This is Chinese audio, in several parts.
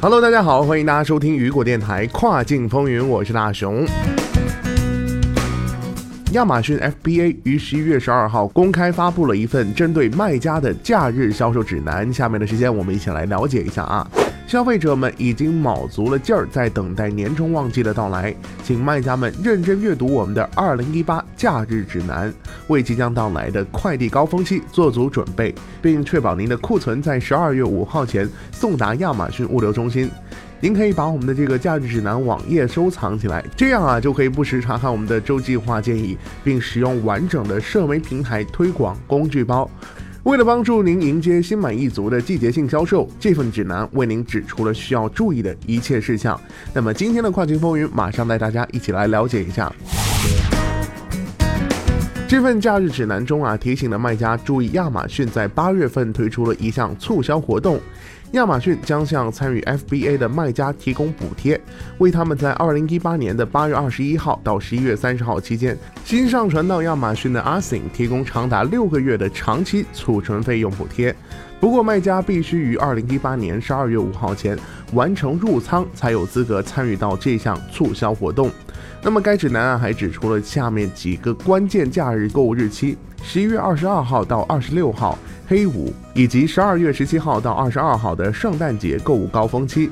Hello，大家好，欢迎大家收听雨果电台跨境风云，我是大熊。亚马逊 FBA 于十一月十二号公开发布了一份针对卖家的假日销售指南，下面的时间我们一起来了解一下啊。消费者们已经卯足了劲儿，在等待年终旺季的到来，请卖家们认真阅读我们的二零一八假日指南，为即将到来的快递高峰期做足准备，并确保您的库存在十二月五号前送达亚马逊物流中心。您可以把我们的这个价值指南网页收藏起来，这样啊就可以不时查看我们的周计划建议，并使用完整的社媒平台推广工具包。为了帮助您迎接心满意足的季节性销售，这份指南为您指出了需要注意的一切事项。那么今天的跨境风云，马上带大家一起来了解一下。这份假日指南中啊，提醒了卖家注意，亚马逊在八月份推出了一项促销活动。亚马逊将向参与 FBA 的卖家提供补贴，为他们在二零一八年的八月二十一号到十一月三十号期间新上传到亚马逊的 Async 提供长达六个月的长期储存费用补贴。不过，卖家必须于二零一八年十二月五号前完成入仓，才有资格参与到这项促销活动。那么，该指南啊还指出了下面几个关键假日购物日期：十一月二十二号到二十六号。黑五以及十二月十七号到二十二号的圣诞节购物高峰期，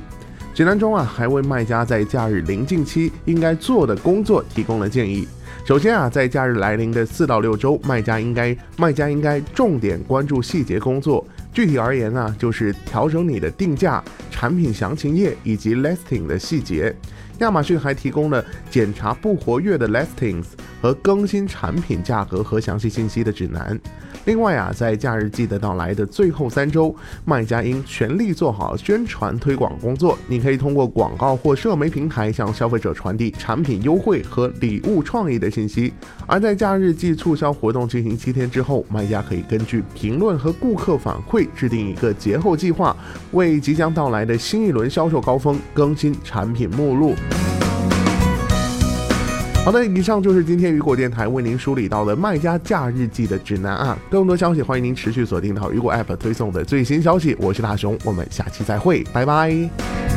指南中啊还为卖家在假日临近期应该做的工作提供了建议。首先啊，在假日来临的四到六周，卖家应该卖家应该重点关注细节工作。具体而言呢，就是调整你的定价、产品详情页以及 listing 的细节。亚马逊还提供了检查不活跃的 listings 和更新产品价格和详细信息的指南。另外啊，在假日季的到来的最后三周，卖家应全力做好宣传推广工作。你可以通过广告或社媒平台向消费者传递产品优惠和礼物创意的信息。而在假日季促销活动进行七天之后，卖家可以根据评论和顾客反馈制定一个节后计划，为即将到来的新一轮销售高峰更新产品目录。好的，以上就是今天雨果电台为您梳理到的卖家假日记的指南啊。更多消息，欢迎您持续锁定到雨果 App 推送的最新消息。我是大熊，我们下期再会，拜拜。